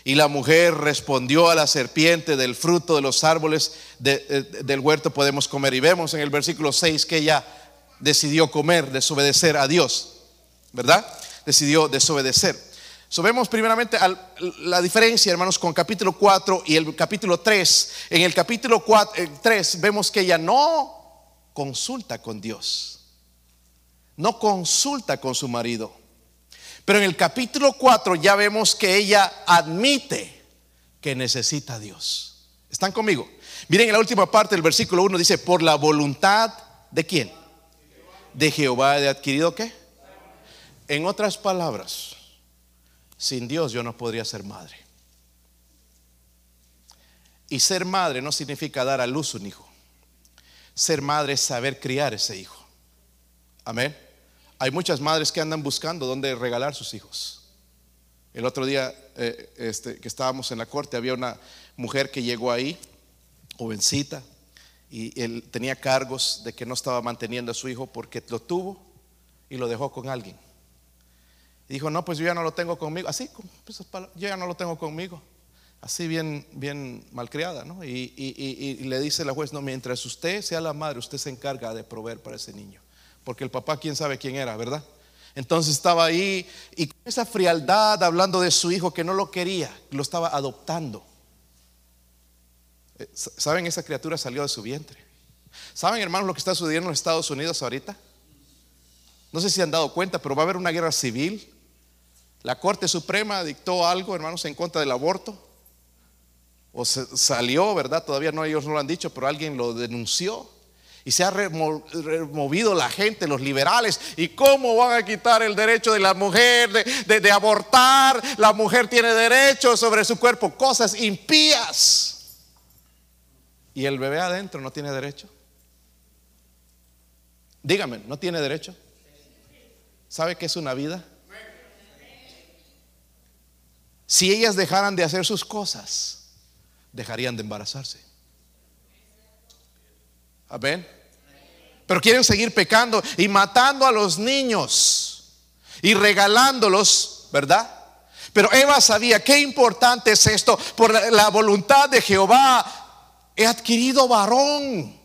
Y la mujer respondió a la serpiente del fruto de los árboles del huerto podemos comer. Y vemos en el versículo 6 que ella decidió comer, desobedecer a Dios, ¿verdad? Decidió desobedecer. Vemos primeramente la diferencia, hermanos, con capítulo 4 y el capítulo 3. En el capítulo 3 eh, vemos que ella no consulta con Dios, no consulta con su marido. Pero en el capítulo 4 ya vemos que ella admite que necesita a Dios. ¿Están conmigo? Miren en la última parte del versículo 1 dice, por la voluntad de quién? De Jehová he adquirido qué? En otras palabras, sin Dios yo no podría ser madre. Y ser madre no significa dar a luz un hijo. Ser madre es saber criar ese hijo. Amén. Hay muchas madres que andan buscando dónde regalar sus hijos. El otro día eh, este, que estábamos en la corte había una mujer que llegó ahí, jovencita, y él tenía cargos de que no estaba manteniendo a su hijo porque lo tuvo y lo dejó con alguien. Y dijo, no, pues yo ya no lo tengo conmigo. Así, yo ya no lo tengo conmigo. Así bien, bien malcriada, ¿no? Y, y le dice la juez, no, mientras usted sea la madre, usted se encarga de proveer para ese niño porque el papá quién sabe quién era, ¿verdad? Entonces estaba ahí y con esa frialdad hablando de su hijo que no lo quería, lo estaba adoptando. Eh, ¿Saben? Esa criatura salió de su vientre. ¿Saben, hermanos, lo que está sucediendo en los Estados Unidos ahorita? No sé si han dado cuenta, pero va a haber una guerra civil. La Corte Suprema dictó algo, hermanos, en contra del aborto. O salió, ¿verdad? Todavía no ellos no lo han dicho, pero alguien lo denunció y se ha removido la gente, los liberales. ¿Y cómo van a quitar el derecho de la mujer de, abortar? La mujer tiene derecho sobre su cuerpo, cosas impías. ¿Y el bebé adentro no tiene derecho? Dígame, ¿no tiene derecho? ¿Sabe qué es una vida? Si ellas dejaran de hacer sus cosas, dejarían de embarazarse. Amén. Pero quieren seguir pecando y matando a los niños y regalándolos, ¿verdad? Pero Eva sabía qué importante es esto. Por la voluntad de Jehová he adquirido varón,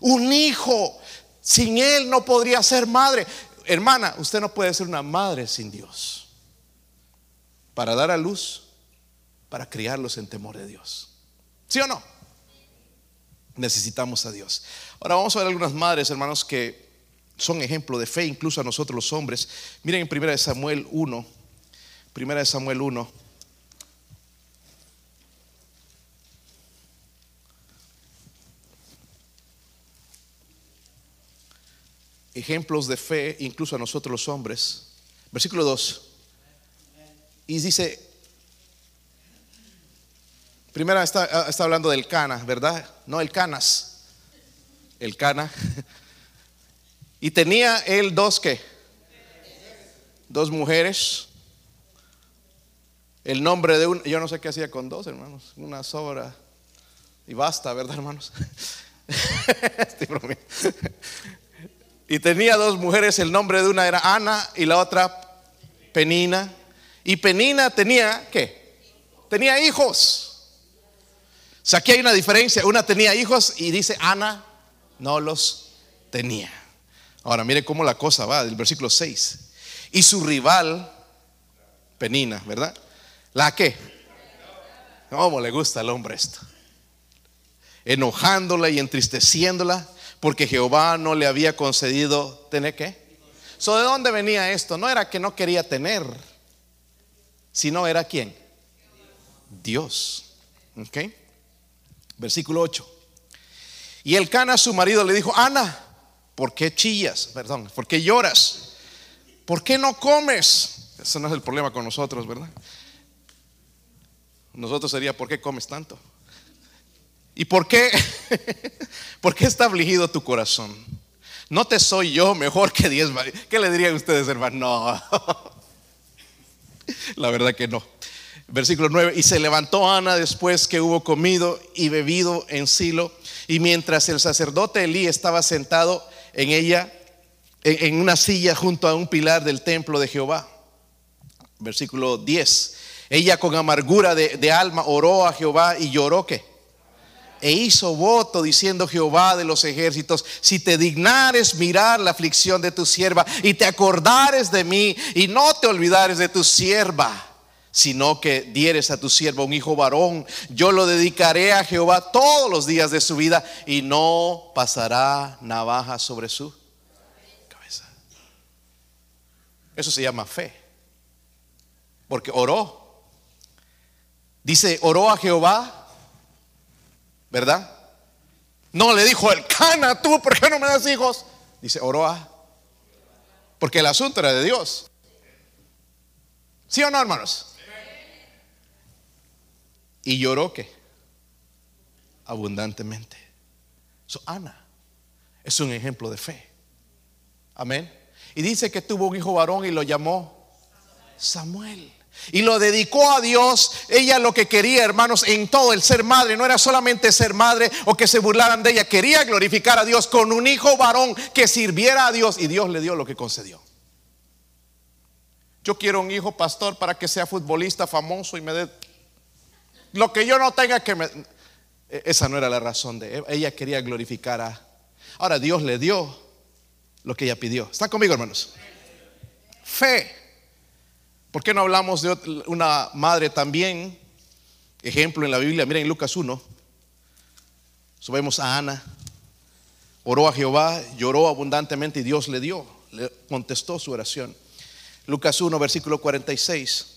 un hijo. Sin él no podría ser madre. Hermana, usted no puede ser una madre sin Dios. Para dar a luz, para criarlos en temor de Dios. ¿Sí o no? necesitamos a Dios. Ahora vamos a ver algunas madres, hermanos, que son ejemplo de fe, incluso a nosotros los hombres. Miren en 1 Samuel 1, 1 Samuel 1. Ejemplos de fe, incluso a nosotros los hombres. Versículo 2. Y dice, Primera está, ah, está, hablando del Cana, ¿verdad? No el Canas, el Cana. Y tenía él dos que, dos mujeres. El nombre de un, yo no sé qué hacía con dos hermanos, una sobra y basta, ¿verdad, hermanos? y tenía dos mujeres, el nombre de una era Ana y la otra Penina. Y Penina tenía, ¿qué? Tenía hijos. Aquí hay una diferencia. Una tenía hijos y dice Ana no los tenía. Ahora mire cómo la cosa va del versículo 6. Y su rival, Penina, ¿verdad? ¿La qué? ¿Cómo le gusta al hombre esto? Enojándola y entristeciéndola porque Jehová no le había concedido tener qué? So, ¿De dónde venía esto? No era que no quería tener, sino era quién? Dios. ¿Ok? Versículo 8. Y el Cana, su marido, le dijo, Ana, ¿por qué chillas? Perdón, ¿por qué lloras? ¿Por qué no comes? Ese no es el problema con nosotros, ¿verdad? Nosotros sería, ¿por qué comes tanto? ¿Y por qué? ¿Por qué está afligido tu corazón? No te soy yo mejor que diez. ¿Qué le dirían ustedes, hermano? No. La verdad que no. Versículo 9. Y se levantó Ana después que hubo comido y bebido en Silo. Y mientras el sacerdote Elí estaba sentado en ella, en una silla junto a un pilar del templo de Jehová. Versículo 10. Ella con amargura de, alma oró a Jehová y lloró que e hizo voto diciendo Jehová de los ejércitos, si te dignares mirar la aflicción de tu sierva y te acordares de mí y no te olvidares de tu sierva, sino que dieres a tu sierva un hijo varón, yo lo dedicaré a Jehová todos los días de su vida y no pasará navaja sobre su cabeza. Eso se llama fe, porque oró Dice, oró a Jehová, ¿verdad? No le dijo el cana, tú, ¿por qué no me das hijos? Dice, oró a. Porque el asunto era de Dios. ¿Sí o no, hermanos? Y lloró que abundantemente. So, Ana es un ejemplo de fe. Amén. Y dice que tuvo un hijo varón y lo llamó Samuel y lo dedicó a Dios. Ella lo que quería, hermanos, en todo el ser madre, no era solamente ser madre o que se burlaran de ella, quería glorificar a Dios con un hijo varón que sirviera a Dios y Dios le dio lo que concedió. Yo quiero un hijo pastor para que sea futbolista famoso y me dé lo que yo no tenga que me... E, esa no era la razón de ella quería glorificar a... Ahora Dios le dio lo que ella pidió. ¿Está conmigo, hermanos? Fe. ¿Por qué no hablamos de una madre también? Ejemplo en la Biblia, miren Lucas 1. Subemos a Ana. Oró a Jehová, lloró abundantemente y Dios le dio, le contestó su oración. Lucas 1, versículo 46.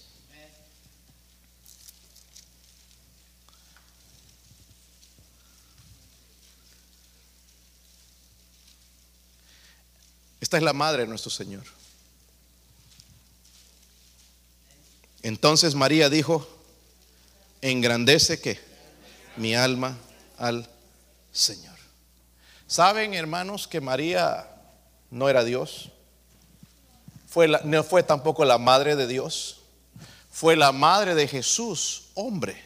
Esta es la madre de nuestro Señor. Entonces María dijo, engrandece que mi alma al Señor. ¿Saben, hermanos, que María no era Dios? No fue tampoco la madre de Dios. Fue la madre de Jesús, hombre.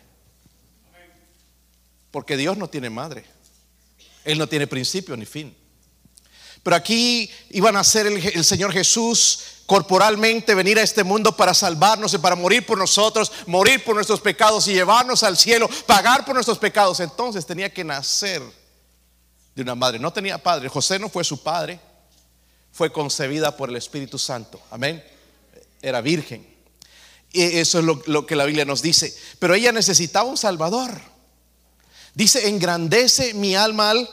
Porque Dios no tiene madre. Él no tiene principio ni fin. Pero aquí iban a ser el Señor Jesús corporalmente venir a este mundo para salvarnos y para morir por nosotros, morir por nuestros pecados y llevarnos al cielo, pagar por nuestros pecados. Entonces tenía que nacer de una madre. No tenía padre. José no fue su padre. Fue concebida por el Espíritu Santo. Amén. Era virgen. Y eso es lo, que la Biblia nos dice. Pero ella necesitaba un Salvador. Dice, engrandece mi alma al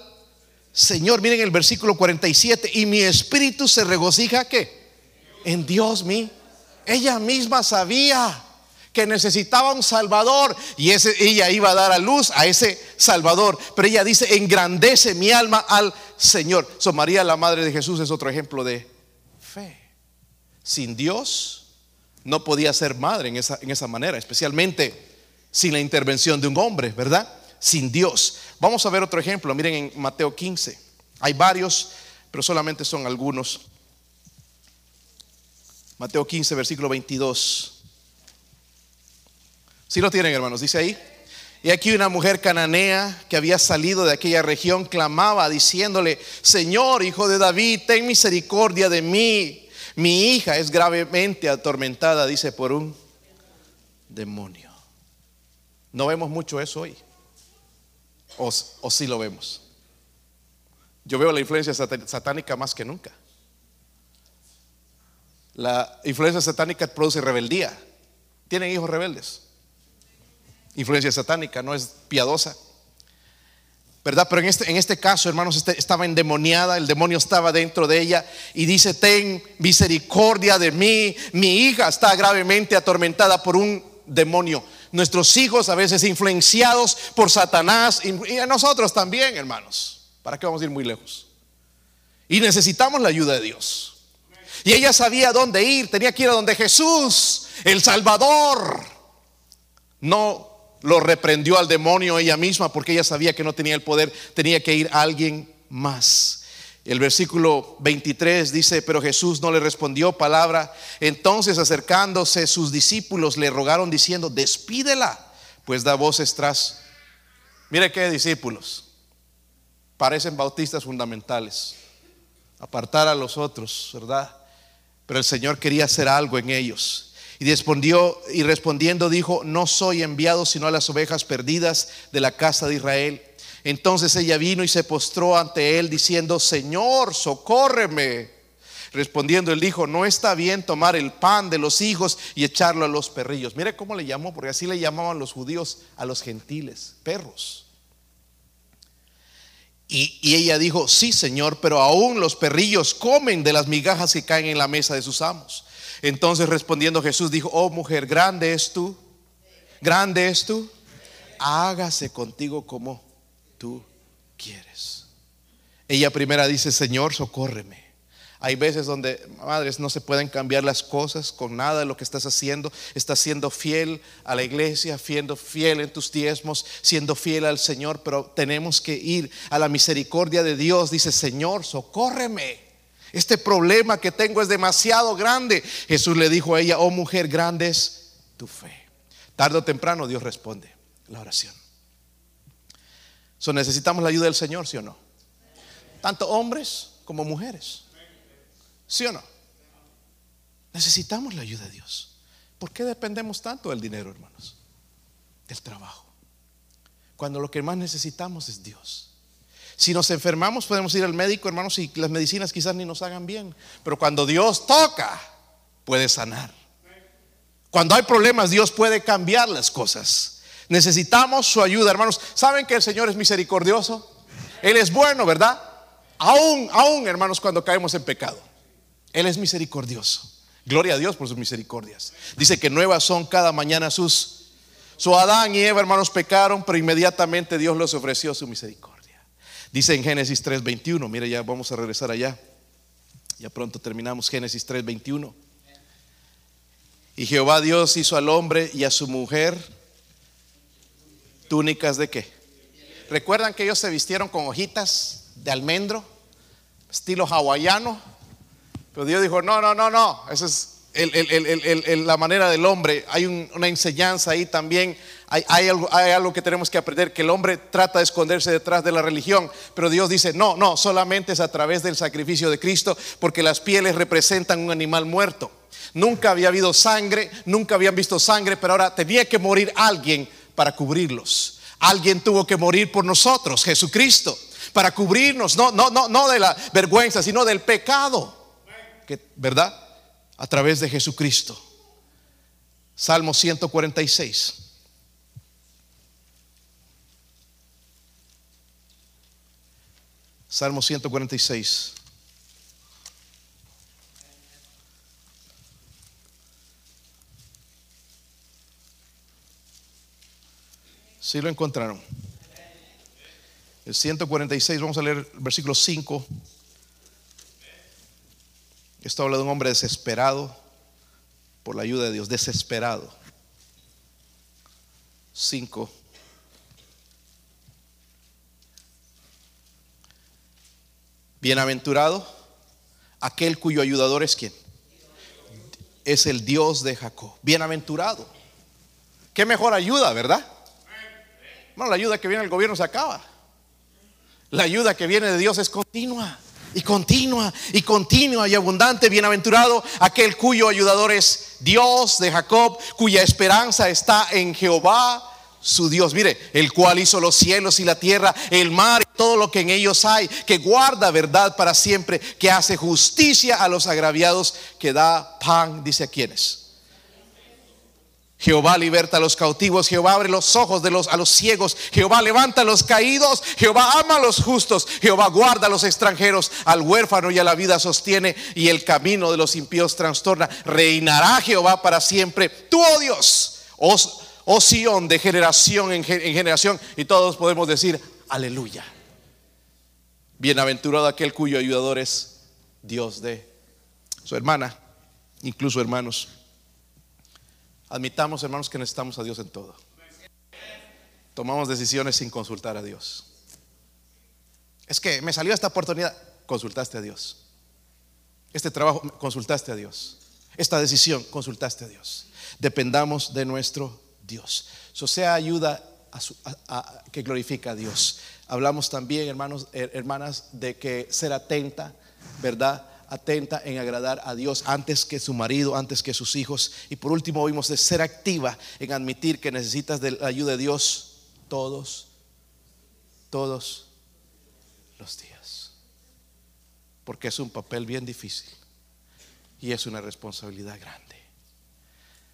Señor. Miren el versículo 47. Y mi espíritu se regocija que en Dios mi. Ella misma sabía que necesitaba un Salvador y ella iba a dar a luz a ese Salvador. Pero ella dice, engrandece mi alma al Señor. So, María, la Madre de Jesús, es otro ejemplo de fe. Sin Dios no podía ser madre en esa, en esa manera, especialmente sin la intervención de un hombre, ¿verdad? Sin Dios. Vamos a ver otro ejemplo. Miren en Mateo 15. Hay varios, pero solamente son algunos. Mateo 15, versículo 22. Si lo tienen, hermanos, dice ahí. Y aquí una mujer cananea que había salido de aquella región clamaba diciéndole, Señor, hijo de David, ten misericordia de mí. Mi hija es gravemente atormentada, dice, por un demonio. No vemos mucho eso hoy. O, o sí lo vemos. Yo veo la influencia satánica más que nunca. La influencia satánica produce rebeldía. ¿Tienen hijos rebeldes? Influencia satánica no es piadosa. ¿verdad? Pero en este, en este caso, hermanos, este, estaba endemoniada, el demonio estaba dentro de ella y dice, ten misericordia de mí, mi hija está gravemente atormentada por un demonio. Nuestros hijos a veces influenciados por Satanás y a nosotros también, hermanos. ¿Para qué vamos a ir muy lejos? Y necesitamos la ayuda de Dios. Y ella sabía dónde ir, tenía que ir a donde Jesús, el Salvador. No lo reprendió al demonio ella misma porque ella sabía que no tenía el poder, tenía que ir a alguien más. El versículo 23 dice, pero Jesús no le respondió palabra. Entonces acercándose sus discípulos le rogaron diciendo, despídela, pues da voces tras. Mire qué discípulos, parecen bautistas fundamentales, apartar a los otros, ¿verdad? Pero el Señor quería hacer algo en ellos. Y respondió y respondiendo dijo, "No soy enviado sino a las ovejas perdidas de la casa de Israel." Entonces ella vino y se postró ante él diciendo, "Señor, socórreme." Respondiendo él dijo, "No está bien tomar el pan de los hijos y echarlo a los perrillos." Mire cómo le llamó, porque así le llamaban los judíos a los gentiles, perros. Y, ella dijo, sí, Señor, pero aún los perrillos comen de las migajas que caen en la mesa de sus amos. Entonces respondiendo Jesús dijo, oh mujer, grande es tú, grande es tú, hágase contigo como tú quieres. Ella primera dice, Señor, socórreme. Hay veces donde, madres, no se pueden cambiar las cosas con nada de lo que estás haciendo. Estás siendo fiel a la iglesia, siendo fiel en tus diezmos, siendo fiel al Señor, pero tenemos que ir a la misericordia de Dios. Dice, Señor, socórreme. Este problema que tengo es demasiado grande. Jesús le dijo a ella, oh mujer, grande es tu fe. Tarde o temprano Dios responde la oración. So, necesitamos la ayuda del Señor, ¿sí o no? Tanto hombres como mujeres. ¿Sí o no? Necesitamos la ayuda de Dios. ¿Por qué dependemos tanto del dinero, hermanos? Del trabajo. Cuando lo que más necesitamos es Dios. Si nos enfermamos podemos ir al médico, hermanos, y las medicinas quizás ni nos hagan bien. Pero cuando Dios toca, puede sanar. Cuando hay problemas, Dios puede cambiar las cosas. Necesitamos su ayuda, hermanos. ¿Saben que el Señor es misericordioso? Él es bueno, ¿verdad? Aún, aún, hermanos, cuando caemos en pecado. Él es misericordioso. Gloria a Dios por sus misericordias. Dice que nuevas son cada mañana sus. Su Adán y Eva, hermanos, pecaron, pero inmediatamente Dios les ofreció su misericordia. Dice en Génesis 3:21, mire, ya vamos a regresar allá. Ya pronto terminamos Génesis 3:21. Y Jehová Dios hizo al hombre y a su mujer túnicas de qué? ¿Recuerdan que ellos se vistieron con hojitas de almendro, estilo hawaiano? Pero Dios dijo, no, no, no, no, esa es la manera del hombre. Hay una enseñanza ahí también hay, algo, que tenemos que aprender, que el hombre trata de esconderse detrás de la religión, pero Dios dice, no, no, solamente es a través del sacrificio de Cristo, porque las pieles representan un animal muerto. Nunca había habido sangre, nunca habían visto sangre, pero ahora tenía que morir alguien para cubrirlos. Alguien tuvo que morir por nosotros, Jesucristo, para cubrirnos, no, no, no, no de la vergüenza, sino del pecado. ¿Verdad? A través de Jesucristo. Salmo 146. Salmo 146. Si lo encontraron. El 146, vamos a leer el versículo 5. Esto habla de un hombre desesperado por la ayuda de Dios, desesperado. 5. Bienaventurado aquel cuyo ayudador es quien. Es el Dios de Jacob. Bienaventurado. Qué mejor ayuda, ¿verdad? Bueno, la ayuda que viene del gobierno se acaba. La ayuda que viene de Dios es continua y continua y continua y abundante. Bienaventurado aquel cuyo ayudador es Dios de Jacob, cuya esperanza está en Jehová su Dios. Mire, el cual hizo los cielos y la tierra, el mar y todo lo que en ellos hay, que guarda verdad para siempre, que hace justicia a los agraviados, que da pan, dice a quienes. Jehová liberta a los cautivos, Jehová abre los ojos de los a los ciegos, Jehová levanta a los caídos, Jehová ama a los justos, Jehová guarda a los extranjeros, al huérfano y a la vida sostiene y el camino de los impíos trastorna. Reinará Jehová para siempre. Tú, oh Dios, oh, oh de generación en, en generación y todos podemos decir aleluya. Bienaventurado aquel cuyo ayudador es Dios de su hermana, incluso hermanos. Admitamos, hermanos, que necesitamos a Dios en todo. Tomamos decisiones sin consultar a Dios. Es que me salió esta oportunidad, consultaste a Dios. Este trabajo, consultaste a Dios. Esta decisión, consultaste a Dios. Dependamos de nuestro Dios. Eso sea ayuda que glorifica a Dios. Hablamos también, hermanos, hermanas, de que ser atenta, ¿verdad? Atenta en agradar a Dios antes que su marido, antes que sus hijos. Y por último vimos de ser activa en admitir que necesitas de la ayuda de Dios todos, todos los días. Porque es un papel bien difícil y es una responsabilidad grande.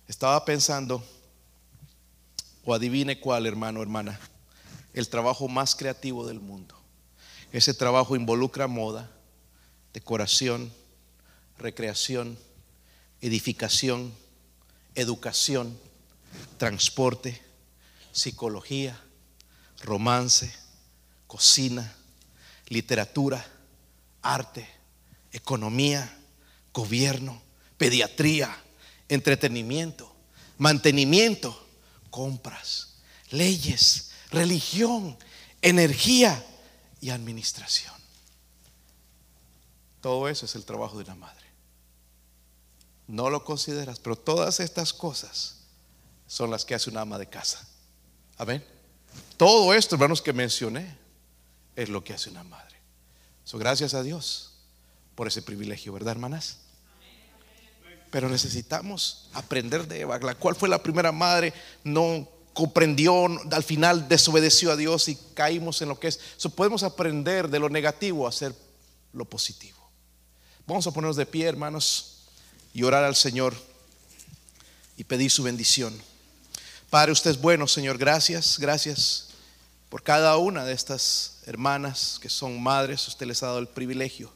Estaba pensando, o adivine cuál, hermano, hermana, el trabajo más creativo del mundo. Ese trabajo involucra moda, decoración, recreación, edificación, educación, transporte, psicología, romance, cocina, literatura, arte, economía, gobierno, pediatría, entretenimiento, mantenimiento, compras, leyes, religión, energía y administración. Todo eso es el trabajo de una madre. No lo consideras, pero todas estas cosas son las que hace una ama de casa. Amén. Todo esto, hermanos, que mencioné, es lo que hace una madre. So, gracias a Dios por ese privilegio, ¿verdad, hermanas? Pero necesitamos aprender de Eva. ¿Cuál fue la primera madre? No comprendió, al final desobedeció a Dios y caímos en lo que es. So, podemos aprender de lo negativo a hacer lo positivo. Vamos a ponernos de pie, hermanos, y orar al Señor y pedir su bendición. Padre, usted es bueno, Señor. Gracias, gracias por cada una de estas hermanas que son madres. Usted les ha dado el privilegio